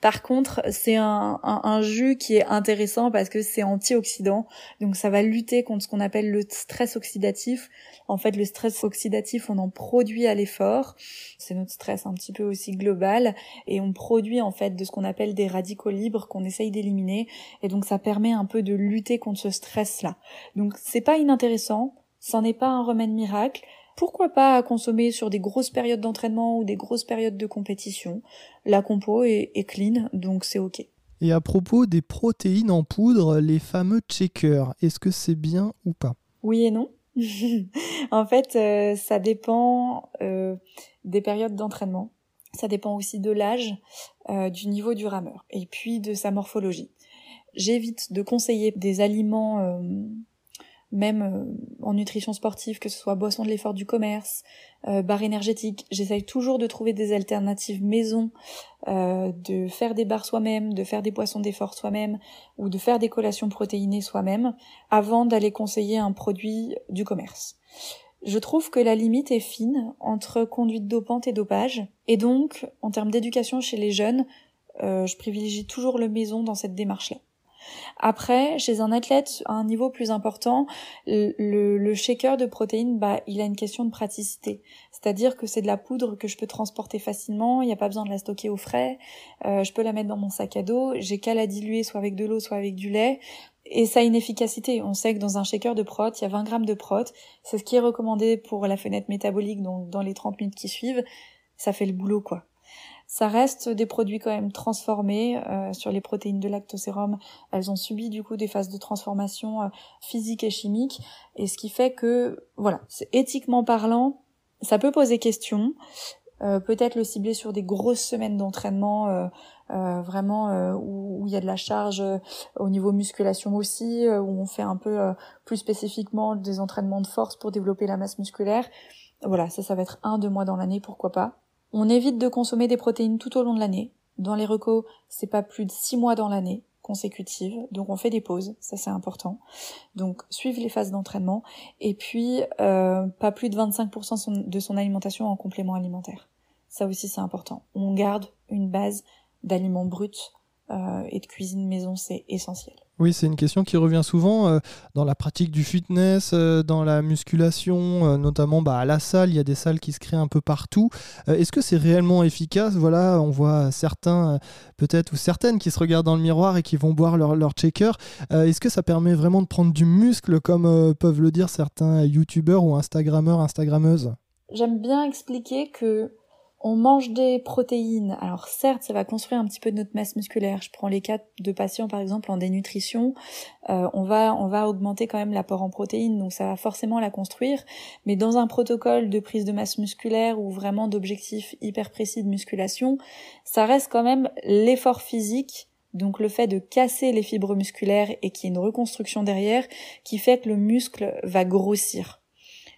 Par contre, c'est un, jus qui est intéressant parce que c'est antioxydant, donc ça va lutter contre ce qu'on appelle le stress oxydatif. En fait, le stress oxydatif, on en produit à l'effort. C'est notre stress un petit peu aussi global et on produit en fait de ce qu'on appelle des radicaux libres qu'on essaye d'éliminer et donc ça permet un peu de lutter contre ce stress-là. Donc c'est pas inintéressant, c'en n'est pas un remède miracle, pourquoi pas consommer sur des grosses périodes d'entraînement ou des grosses périodes de compétition. La compo est, clean, donc c'est ok. Et à propos des protéines en poudre, les fameux checkers, est-ce que c'est bien ou pas? Oui et non. en fait, euh, ça dépend euh, des périodes d'entraînement. Ça dépend aussi de l'âge, euh, du niveau du rameur et puis de sa morphologie. J'évite de conseiller des aliments même euh, en nutrition sportive, que ce soit boisson de l'effort du commerce, euh, barre énergétique. J'essaye toujours de trouver des alternatives maison, euh, de faire des barres soi-même, de faire des boissons d'effort soi-même, ou de faire des collations protéinées soi-même, avant d'aller conseiller un produit du commerce. Je trouve que la limite est fine entre conduite dopante et dopage, et donc, en termes d'éducation chez les jeunes, je privilégie toujours le maison dans cette démarche-là. Après, chez un athlète à un niveau plus important, le, shaker de protéines, bah, il a une question de praticité. C'est-à-dire que c'est de la poudre que je peux transporter facilement, il n'y a pas besoin de la stocker au frais, euh, je peux la mettre dans mon sac à dos, j'ai qu'à la diluer soit avec de l'eau, soit avec du lait. Et ça a une efficacité. On sait que dans un shaker de prot, il y a 20 grammes de prot. C'est ce qui est recommandé pour la fenêtre métabolique, donc dans les 30 minutes qui suivent. Ça fait le boulot, quoi. Ça reste des produits quand même transformés. Euh, sur les protéines de lactosérum, elles ont subi du coup des phases de transformation euh, physique et chimique, et ce qui fait que, voilà, éthiquement parlant, ça peut poser question. Euh, peut-être le cibler sur des grosses semaines d'entraînement, vraiment où, il y a de la charge au niveau musculation aussi, où on fait un peu plus spécifiquement des entraînements de force pour développer la masse musculaire. Voilà, ça, ça va être un, deux mois dans l'année, pourquoi pas. On évite de consommer des protéines tout au long de l'année. Dans les recos, c'est pas plus de six mois dans l'année consécutive, donc on fait des pauses, ça c'est important. Donc suivre les phases d'entraînement et puis euh, pas plus de 25% de son alimentation en complément alimentaire. Ça aussi c'est important. On garde une base d'aliments bruts euh, et de cuisine maison, c'est essentiel. Oui, c'est une question qui revient souvent euh, dans la pratique du fitness, euh, dans la musculation, notamment bah, à la salle. Il y a des salles qui se créent un peu partout. Est-ce que c'est réellement efficace? Voilà, on voit certains, peut-être, ou certaines qui se regardent dans le miroir et qui vont boire leur, leur checker. Est-ce que ça permet vraiment de prendre du muscle, comme peuvent le dire certains youtubeurs ou instagrammeurs, instagrammeuses? J'aime bien expliquer que on mange des protéines. Alors certes, ça va construire un petit peu de notre masse musculaire. Je prends les cas de patients par exemple en dénutrition, euh, on va on va augmenter quand même l'apport en protéines, donc ça va forcément la construire. Mais dans un protocole de prise de masse musculaire ou vraiment d'objectifs hyper précis de musculation, ça reste quand même l'effort physique. Donc le fait de casser les fibres musculaires et qu'il y ait une reconstruction derrière qui fait que le muscle va grossir.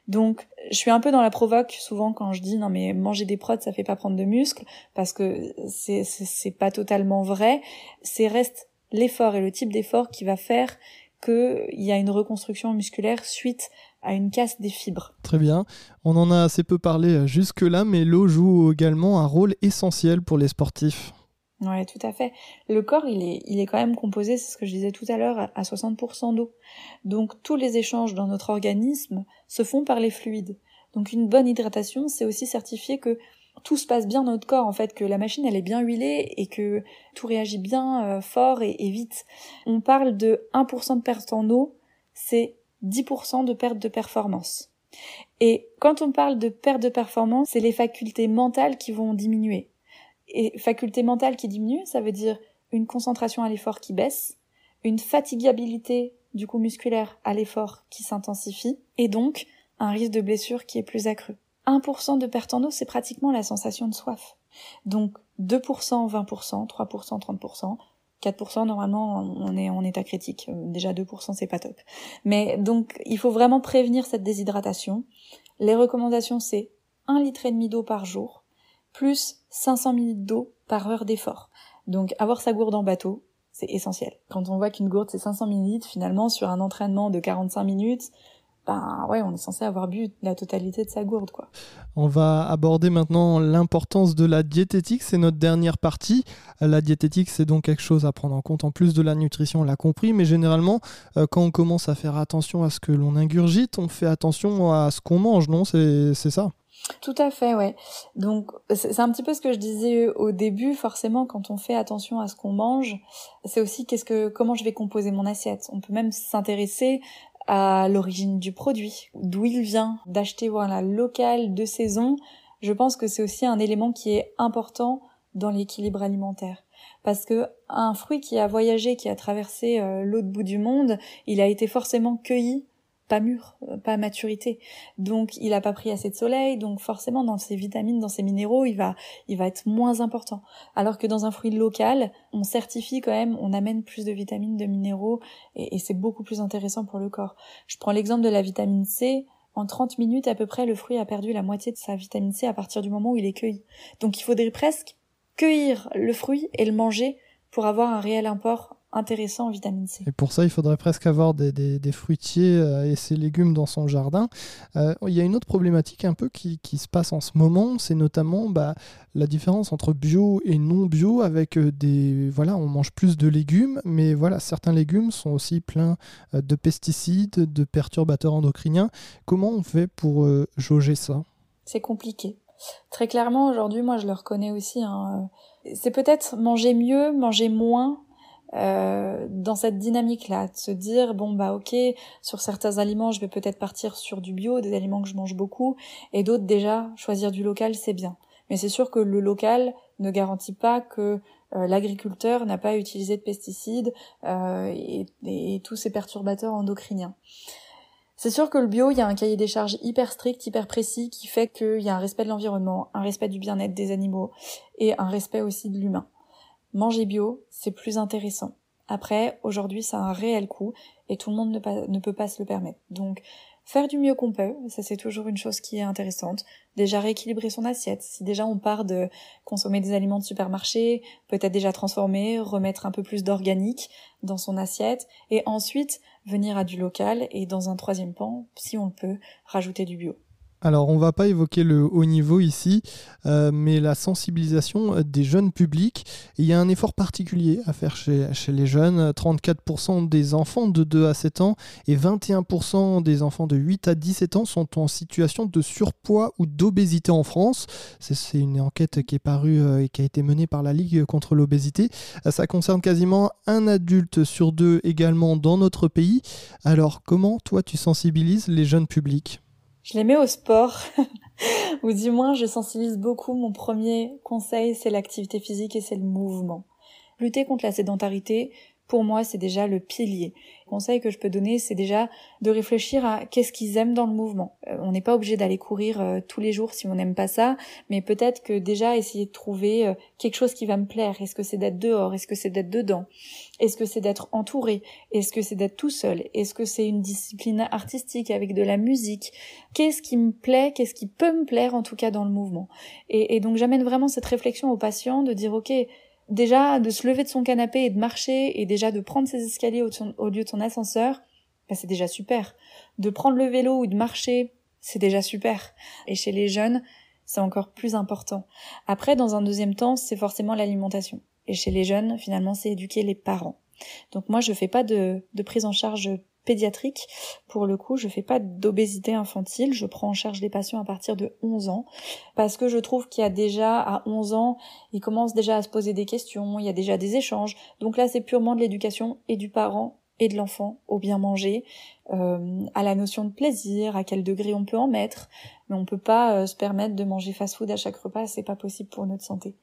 Donc, je suis un peu dans la provoque souvent quand je dis non mais manger des prods ça fait pas prendre de muscles parce que c'est c'est pas totalement vrai. C'est reste l'effort et le type d'effort qui va faire qu'il y a une reconstruction musculaire suite à une casse des fibres. Très bien. On en a assez peu parlé euh, jusque-là, mais l'eau joue également un rôle essentiel pour les sportifs. Ouais, tout à fait. Le corps, il est, il est quand même composé, c'est ce que je disais tout à l'heure, à 60% d'eau. Donc tous les échanges dans notre organisme se font par les fluides. Donc une bonne hydratation, c'est aussi certifier que tout se passe bien dans notre corps, en fait, que la machine, elle est bien huilée et que tout réagit bien euh, fort et, et, vite. On parle de 1% de perte en eau, c'est 10% de perte de performance. Et quand on parle de perte de performance, c'est les facultés mentales qui vont diminuer. Et facultés mentales qui diminuent, ça veut dire une concentration à l'effort qui baisse, une fatigabilité du coup musculaire à l'effort qui s'intensifie, et donc un risque de blessure qui est plus accru. 1% de perte en eau, c'est pratiquement la sensation de soif. Donc 2%, 20%, 3%, 30%, 4% normalement on est en état critique. Déjà 2% c'est pas top. Mais donc il faut vraiment prévenir cette déshydratation. Les recommandations c'est 1 litre et demi d'eau par jour plus 500 ml d'eau par heure d'effort. Donc avoir sa gourde en bateau, c'est essentiel. Quand on voit qu'une gourde c'est 500 ml, finalement sur un entraînement de 45 minutes, ben ouais, on est censé avoir bu la totalité de sa gourde, quoi. On va aborder maintenant l'importance de la diététique. C'est notre dernière partie. La diététique, c'est donc quelque chose à prendre en compte en plus de la nutrition, on l'a compris. Mais généralement, euh, quand on commence à faire attention à ce que l'on ingurgite, on fait attention à ce qu'on mange, non? C'est ça? Tout à fait, ouais. Donc c'est un petit peu ce que je disais au début. Forcément, quand on fait attention à ce qu'on mange, c'est aussi qu'est-ce que comment je vais composer mon assiette. On peut même s'intéresser à l'origine du produit, d'où il vient, d'acheter voilà local, de saison. Je pense que c'est aussi un élément qui est important dans l'équilibre alimentaire. Parce que un fruit qui a voyagé, qui a traversé euh, l'autre bout du monde, il a été forcément cueilli pas mûr, euh, pas maturité. Donc il a pas pris assez de soleil, donc forcément dans ses vitamines, dans ses minéraux, il va il va être moins important. Alors que dans un fruit local, on certifie quand même, on amène plus de vitamines, de minéraux et, c'est beaucoup plus intéressant pour le corps. Je prends l'exemple de la vitamine C. En 30 minutes à peu près, le fruit a perdu la moitié de sa vitamine C à partir du moment où il est cueilli. Donc il faudrait presque cueillir le fruit et le manger pour avoir un réel import intéressant en vitamine C. Et pour ça, il faudrait presque avoir des, des, fruitiers euh, et ses légumes dans son jardin. Euh, il y a une autre problématique un peu qui, qui se passe en ce moment, c'est notamment bah, la différence entre bio et non bio avec euh, des... Voilà, on mange plus de légumes, mais voilà, certains légumes sont aussi pleins de pesticides, de perturbateurs endocriniens. Comment on fait pour jauger ça? C'est compliqué. Très clairement, aujourd'hui, moi, je le reconnais aussi. Hein, c'est peut-être manger mieux, manger moins, euh, dans cette dynamique-là, de se dire bon bah ok, sur certains aliments je vais peut-être partir sur du bio, des aliments que je mange beaucoup, et d'autres déjà choisir du local c'est bien. Mais c'est sûr que le local ne garantit pas que euh, l'agriculteur n'a pas utilisé de pesticides euh, et, et, tous ces perturbateurs endocriniens. C'est sûr que le bio, il y a un cahier des charges hyper strict, hyper précis, qui fait qu'il y a un respect de l'environnement, un respect du bien-être des animaux et un respect aussi de l'humain manger bio, c'est plus intéressant. Après, aujourd'hui, ça a un réel coût et tout le monde ne, peut pas se le permettre. Donc, faire du mieux qu'on peut, ça c'est toujours une chose qui est intéressante. Déjà rééquilibrer son assiette. Si déjà on part de consommer des aliments de supermarché, peut-être déjà transformer, remettre un peu plus d'organique dans son assiette, et ensuite venir à du local et dans un troisième pan, si on le peut, rajouter du bio. Alors, on va pas évoquer le haut niveau ici, euh, mais la sensibilisation des jeunes publics. Il y a un effort particulier à faire chez, les jeunes. 34% des enfants de 2 à 7 ans et 21% des enfants de 8 à 17 ans sont en situation de surpoids ou d'obésité en France. C'est une enquête qui est parue euh, et qui a été menée par la Ligue contre l'obésité. Euh, ça concerne quasiment un adulte sur deux également dans notre pays. Alors, comment toi tu sensibilises les jeunes publics? Je les mets au sport, ou du moins je sensibilise beaucoup. Mon premier conseil, c'est l'activité physique et c'est le mouvement. Lutter contre la sédentarité, pour moi, c'est déjà le pilier. Le conseil que je peux donner, c'est déjà de réfléchir à qu'est-ce qu'ils aiment dans le mouvement. Euh, on n'est pas obligé d'aller courir euh, tous les jours si on n'aime pas ça, mais peut-être que déjà essayer de trouver euh, quelque chose qui va me plaire. Est-ce que c'est d'être dehors? Est-ce que c'est d'être dedans? Est-ce que c'est d'être entouré? Est-ce que c'est d'être tout seul? Est-ce que c'est une discipline artistique avec de la musique? Qu'est-ce qui me plaît? Qu'est-ce qui peut me plaire en tout cas dans le mouvement? Et, et donc j'amène vraiment cette réflexion aux patients de dire ok déjà de se lever de son canapé et de marcher et déjà de prendre ses escaliers au, lieu de son ascenseur, bah c'est déjà super. De prendre le vélo ou de marcher, c'est déjà super. Et chez les jeunes, c'est encore plus important. Après, dans un deuxième temps, c'est forcément l'alimentation. Et chez les jeunes, finalement, c'est éduquer les parents. Donc moi, je fais pas de, de prise en charge pédiatrique. Pour le coup, je fais pas d'obésité infantile, je prends en charge les patients à partir de 11 ans parce que je trouve qu'il y a déjà à 11 ans, ils commencent déjà à se poser des questions, il y a déjà des échanges. Donc là, c'est purement de l'éducation et du parent et de l'enfant au bien manger, euh, à la notion de plaisir, à quel degré on peut en mettre, mais on peut pas euh, se permettre de manger fast-food à chaque repas, c'est pas possible pour notre santé.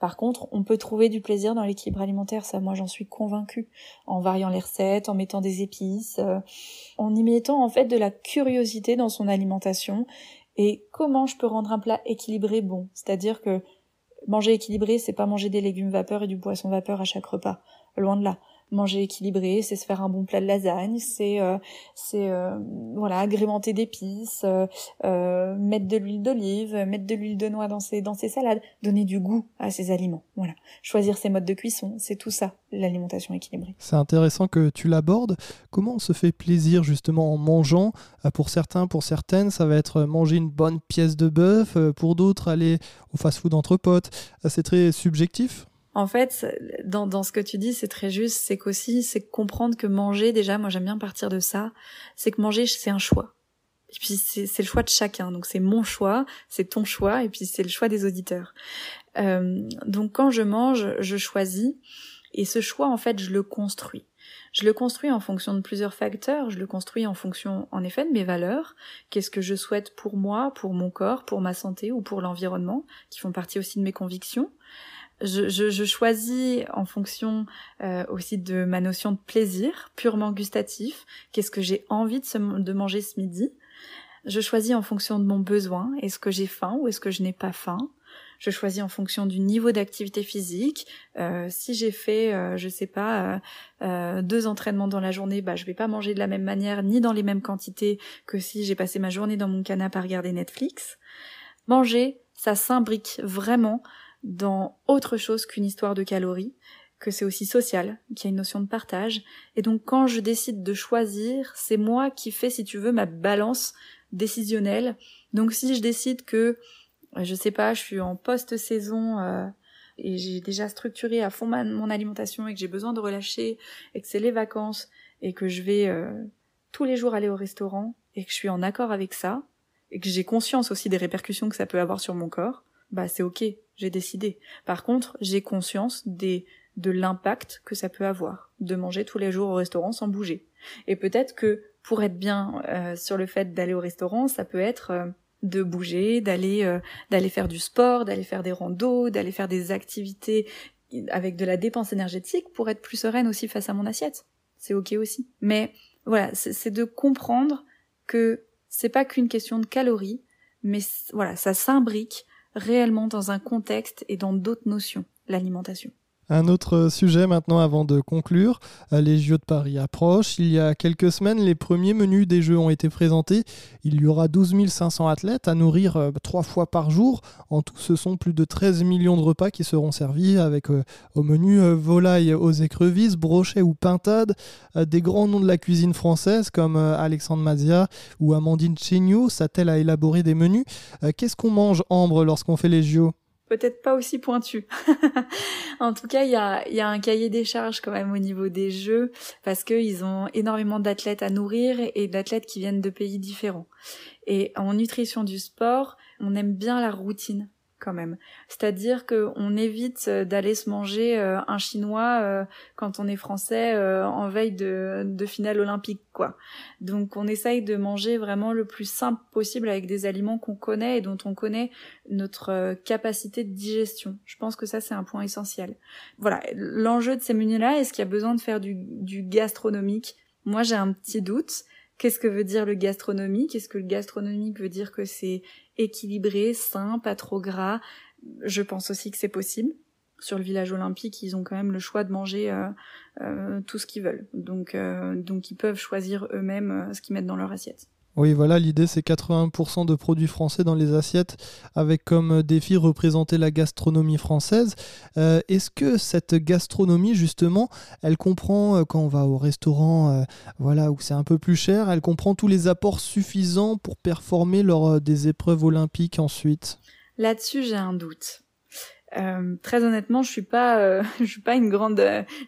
Par contre, on peut trouver du plaisir dans l'équilibre alimentaire, ça moi j'en suis convaincue, en variant les recettes, en mettant des épices, euh, en y mettant en fait de la curiosité dans son alimentation. Et comment je peux rendre un plat équilibré bon, c'est-à-dire que manger équilibré, c'est pas manger des légumes vapeur et du poisson vapeur à chaque repas, loin de là manger équilibré, c'est se faire un bon plat de lasagne, c'est euh, euh, voilà agrémenter d'épices, euh, mettre de l'huile d'olive, mettre de l'huile de noix dans ses dans ses salades, donner du goût à ses aliments. Voilà, choisir ses modes de cuisson, c'est tout ça l'alimentation équilibrée. C'est intéressant que tu l'abordes. Comment on se fait plaisir justement en mangeant? Pour certains, pour certaines, ça va être manger une bonne pièce de bœuf. Pour d'autres, aller au fast-food entre potes. C'est très subjectif? En fait, dans, dans ce que tu dis, c'est très juste. C'est qu'aussi, c'est comprendre que manger, déjà, moi j'aime bien partir de ça, c'est que manger, c'est un choix. Et puis c'est le choix de chacun. Donc c'est mon choix, c'est ton choix, et puis c'est le choix des auditeurs. Euh, donc quand je mange, je choisis, et ce choix, en fait, je le construis. Je le construis en fonction de plusieurs facteurs. Je le construis en fonction, en effet, de mes valeurs. Qu'est-ce que je souhaite pour moi, pour mon corps, pour ma santé ou pour l'environnement, qui font partie aussi de mes convictions je, je, je, choisis en fonction euh, aussi de ma notion de plaisir purement gustatif. Qu'est-ce que j'ai envie de, de, manger ce midi Je choisis en fonction de mon besoin. Est-ce que j'ai faim ou est-ce que je n'ai pas faim Je choisis en fonction du niveau d'activité physique. Euh, si j'ai fait, euh, je sais pas, euh, euh, deux entraînements dans la journée, bah je vais pas manger de la même manière ni dans les mêmes quantités que si j'ai passé ma journée dans mon canapé à regarder Netflix. Manger, ça s'imbrique vraiment dans autre chose qu'une histoire de calories, que c'est aussi social, qu'il y a une notion de partage. Et donc quand je décide de choisir, c'est moi qui fais, si tu veux, ma balance décisionnelle. Donc si je décide que, je sais pas, je suis en post-saison euh, et j'ai déjà structuré à fond mon alimentation et que j'ai besoin de relâcher et que c'est les vacances et que je vais euh, tous les jours aller au restaurant et que je suis en accord avec ça et que j'ai conscience aussi des répercussions que ça peut avoir sur mon corps, bah c'est ok, j'ai décidé. Par contre, j'ai conscience des de l'impact que ça peut avoir de manger tous les jours au restaurant sans bouger. Et peut-être que pour être bien euh, sur le fait d'aller au restaurant, ça peut être euh, de bouger, d'aller euh, d'aller faire du sport, d'aller faire des randos, d'aller faire des activités avec de la dépense énergétique pour être plus sereine aussi face à mon assiette. C'est ok aussi. Mais voilà, c'est de comprendre que c'est pas qu'une question de calories, mais voilà, ça s'imbrique réellement dans un contexte et dans d'autres notions, l'alimentation. Un autre sujet maintenant avant de conclure. Euh, les Jeux de Paris approchent. Il y a quelques semaines, les premiers menus des Jeux ont été présentés. Il y aura 12 500 athlètes à nourrir euh, trois fois par jour. En tout, ce sont plus de 13 millions de repas qui seront servis avec euh, au menu volaille aux écrevisses, brochets ou pintades. Des grands noms de la cuisine française comme Alexandre Mazia ou Amandine Chéniaud s'attellent à élaborer des menus. Qu'est-ce qu'on mange, Ambre, lorsqu'on fait les JO peut-être pas aussi pointu. en tout cas, il y a, un cahier des charges quand même au niveau des jeux parce qu'ils ont énormément d'athlètes à nourrir et d'athlètes qui viennent de pays différents. Et en nutrition du sport, on aime bien la routine quand même. C'est-à-dire qu'on évite euh, d'aller se manger euh, un chinois euh, quand on est français en veille de, finale olympique, quoi. Donc on essaye de manger vraiment le plus simple possible avec des aliments qu'on connaît et dont on connaît notre capacité de digestion. Je pense que ça c'est un point essentiel. Voilà, l'enjeu de ces menus-là, est-ce qu'il y a besoin de faire du, du gastronomique? Moi j'ai un petit doute. Qu'est-ce que veut dire le gastronomique? Est-ce que le gastronomique veut dire que c'est équilibré, sain, pas trop gras Je pense aussi que c'est possible. Sur le village olympique, ils ont quand même le choix de manger euh, euh, tout ce qu'ils veulent. Donc, euh, donc ils peuvent choisir eux-mêmes ce qu'ils mettent dans leur assiette. Oui, voilà, l'idée c'est 80% de produits français dans les assiettes, avec comme défi représenter la gastronomie française. Euh, est-ce que cette gastronomie, justement, elle comprend, euh, quand on va au restaurant, euh, voilà, où c'est un peu plus cher, elle comprend tous les apports suffisants pour performer lors des épreuves olympiques ensuite? Là-dessus, j'ai un doute. très honnêtement, je suis pas, je suis pas une grande,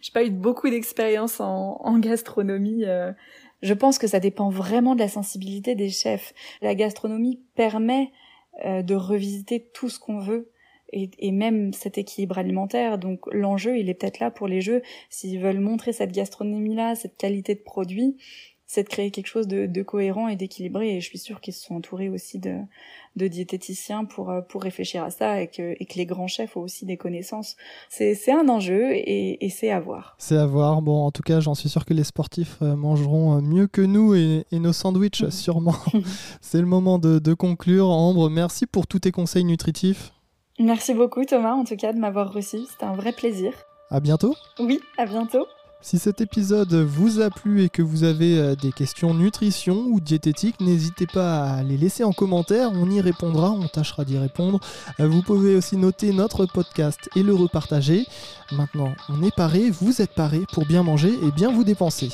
j'ai pas eu beaucoup d'expérience en, en, gastronomie. Je pense que ça dépend vraiment de la sensibilité des chefs. La gastronomie permet euh, de revisiter tout ce qu'on veut et, et même cet équilibre alimentaire. Donc l'enjeu, il est peut-être là pour les jeux, s'ils veulent montrer cette gastronomie-là, cette qualité de produit, c'est de créer quelque chose de, de cohérent et d'équilibré. Et je suis sûre qu'ils se sont entourés aussi de, de diététiciens pour euh, pour réfléchir à ça et que, et que les grands chefs ont aussi des connaissances. C'est c'est un enjeu et, et c'est à voir. C'est à voir. Bon, en tout cas, j'en suis sûr que les sportifs euh, mangeront euh, mieux que nous et, et nos sandwichs sûrement. c'est le moment de, de conclure. Ambre, merci pour tous tes conseils nutritifs. Merci beaucoup Thomas, en tout cas, de m'avoir reçu. C'était un vrai plaisir. À bientôt. Oui, à bientôt. Si cet épisode vous a plu et que vous avez euh, des questions nutrition ou diététique, n'hésitez pas à les laisser en commentaire, on y répondra, on tâchera d'y répondre. Euh, vous pouvez aussi noter notre podcast et le repartager. Maintenant, on est paré, vous êtes paré pour bien manger et bien vous dépenser.